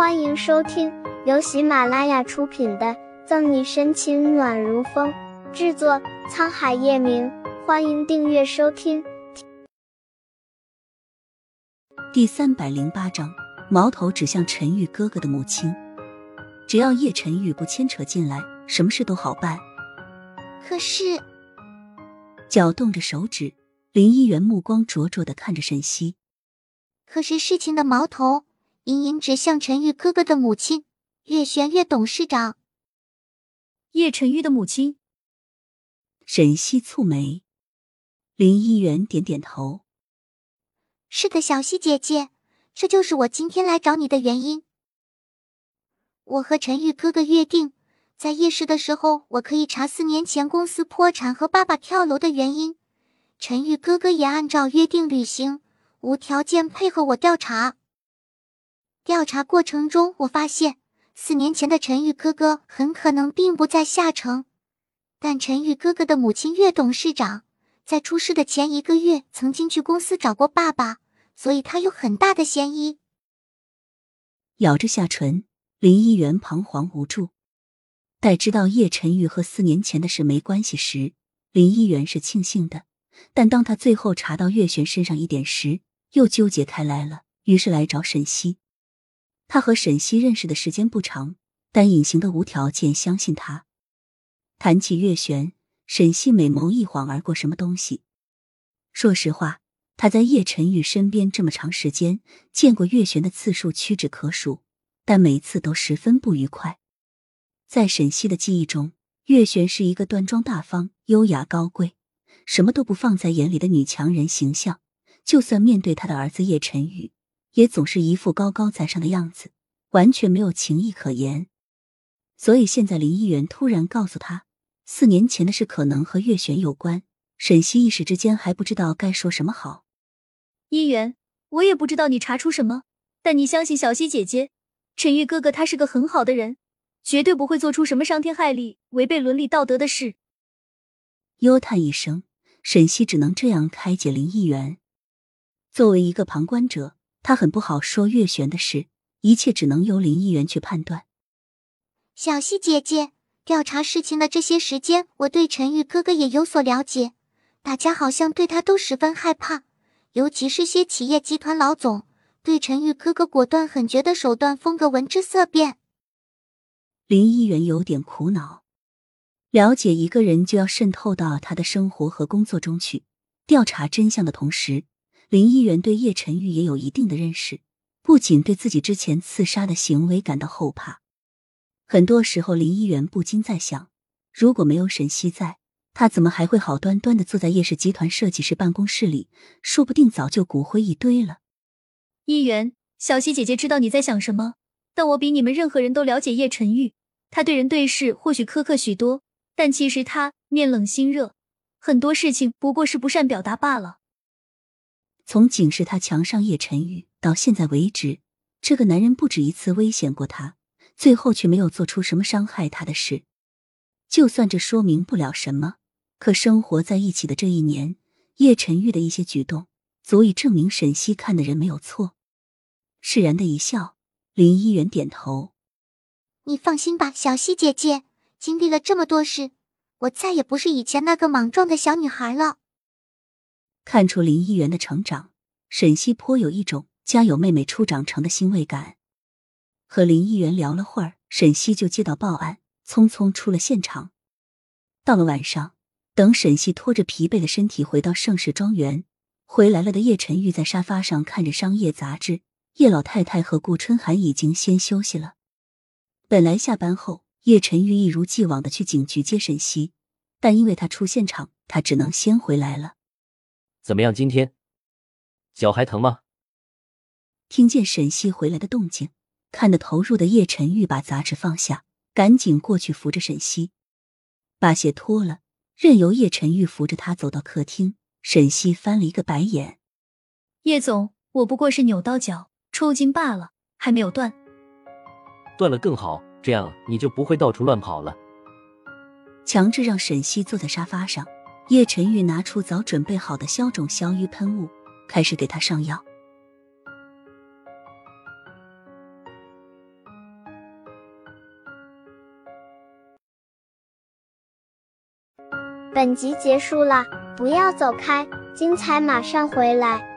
欢迎收听由喜马拉雅出品的《赠你深情暖如风》，制作沧海夜明。欢迎订阅收听。第三百零八章，矛头指向陈玉哥哥的母亲。只要叶晨玉不牵扯进来，什么事都好办。可是，搅动着手指，林一元目光灼灼的看着沈西。可是事情的矛头。隐隐指向陈玉哥哥的母亲叶璇叶董事长。叶晨玉的母亲沈西蹙眉，林一元点点头。是的，小溪姐姐，这就是我今天来找你的原因。我和陈玉哥哥约定，在夜市的时候，我可以查四年前公司破产和爸爸跳楼的原因。陈玉哥哥也按照约定履行，无条件配合我调查。调查过程中，我发现四年前的陈玉哥哥很可能并不在下城，但陈玉哥哥的母亲岳董事长在出事的前一个月曾经去公司找过爸爸，所以他有很大的嫌疑。咬着下唇，林一元彷徨无助。待知道叶晨玉和四年前的事没关系时，林一元是庆幸的；但当他最后查到岳璇身上一点时，又纠结开来了，于是来找沈西。他和沈西认识的时间不长，但隐形的无条件相信他。谈起月璇，沈西美眸一晃而过，什么东西？说实话，他在叶晨玉身边这么长时间，见过月璇的次数屈指可数，但每次都十分不愉快。在沈西的记忆中，月璇是一个端庄大方、优雅高贵、什么都不放在眼里的女强人形象。就算面对他的儿子叶晨宇。也总是一副高高在上的样子，完全没有情义可言。所以现在林议员突然告诉他，四年前的事可能和月璇有关，沈西一时之间还不知道该说什么好。议员，我也不知道你查出什么，但你相信小溪姐姐，陈玉哥哥他是个很好的人，绝对不会做出什么伤天害理、违背伦理道德的事。幽叹一声，沈西只能这样开解林议员。作为一个旁观者。他很不好说月璇的事，一切只能由林议员去判断。小溪姐姐，调查事情的这些时间，我对陈玉哥哥也有所了解。大家好像对他都十分害怕，尤其是些企业集团老总，对陈玉哥哥果断狠绝的手段风格闻之色变。林议员有点苦恼，了解一个人就要渗透到他的生活和工作中去，调查真相的同时。林议员对叶晨玉也有一定的认识，不仅对自己之前刺杀的行为感到后怕，很多时候林议员不禁在想，如果没有沈西在，他怎么还会好端端的坐在叶氏集团设计师办公室里？说不定早就骨灰一堆了。议员，小溪姐姐知道你在想什么，但我比你们任何人都了解叶晨玉，他对人对事或许苛刻许多，但其实他面冷心热，很多事情不过是不善表达罢了。从警示他墙上叶晨玉到现在为止，这个男人不止一次危险过他，最后却没有做出什么伤害他的事。就算这说明不了什么，可生活在一起的这一年，叶晨玉的一些举动足以证明沈西看的人没有错。释然的一笑，林一元点头：“你放心吧，小溪姐姐，经历了这么多事，我再也不是以前那个莽撞的小女孩了。”看出林一元的成长，沈西颇有一种家有妹妹初长成的欣慰感。和林一元聊了会儿，沈西就接到报案，匆匆出了现场。到了晚上，等沈西拖着疲惫的身体回到盛世庄园，回来了的叶晨玉在沙发上看着商业杂志。叶老太太和顾春寒已经先休息了。本来下班后，叶晨玉一如既往的去警局接沈西，但因为他出现场，他只能先回来了。怎么样？今天脚还疼吗？听见沈西回来的动静，看得投入的叶晨玉把杂志放下，赶紧过去扶着沈西，把鞋脱了，任由叶晨玉扶着他走到客厅。沈西翻了一个白眼：“叶总，我不过是扭到脚抽筋罢了，还没有断。断了更好，这样你就不会到处乱跑了。”强制让沈西坐在沙发上。叶晨玉拿出早准备好的消肿消瘀喷雾，开始给他上药。本集结束了，不要走开，精彩马上回来。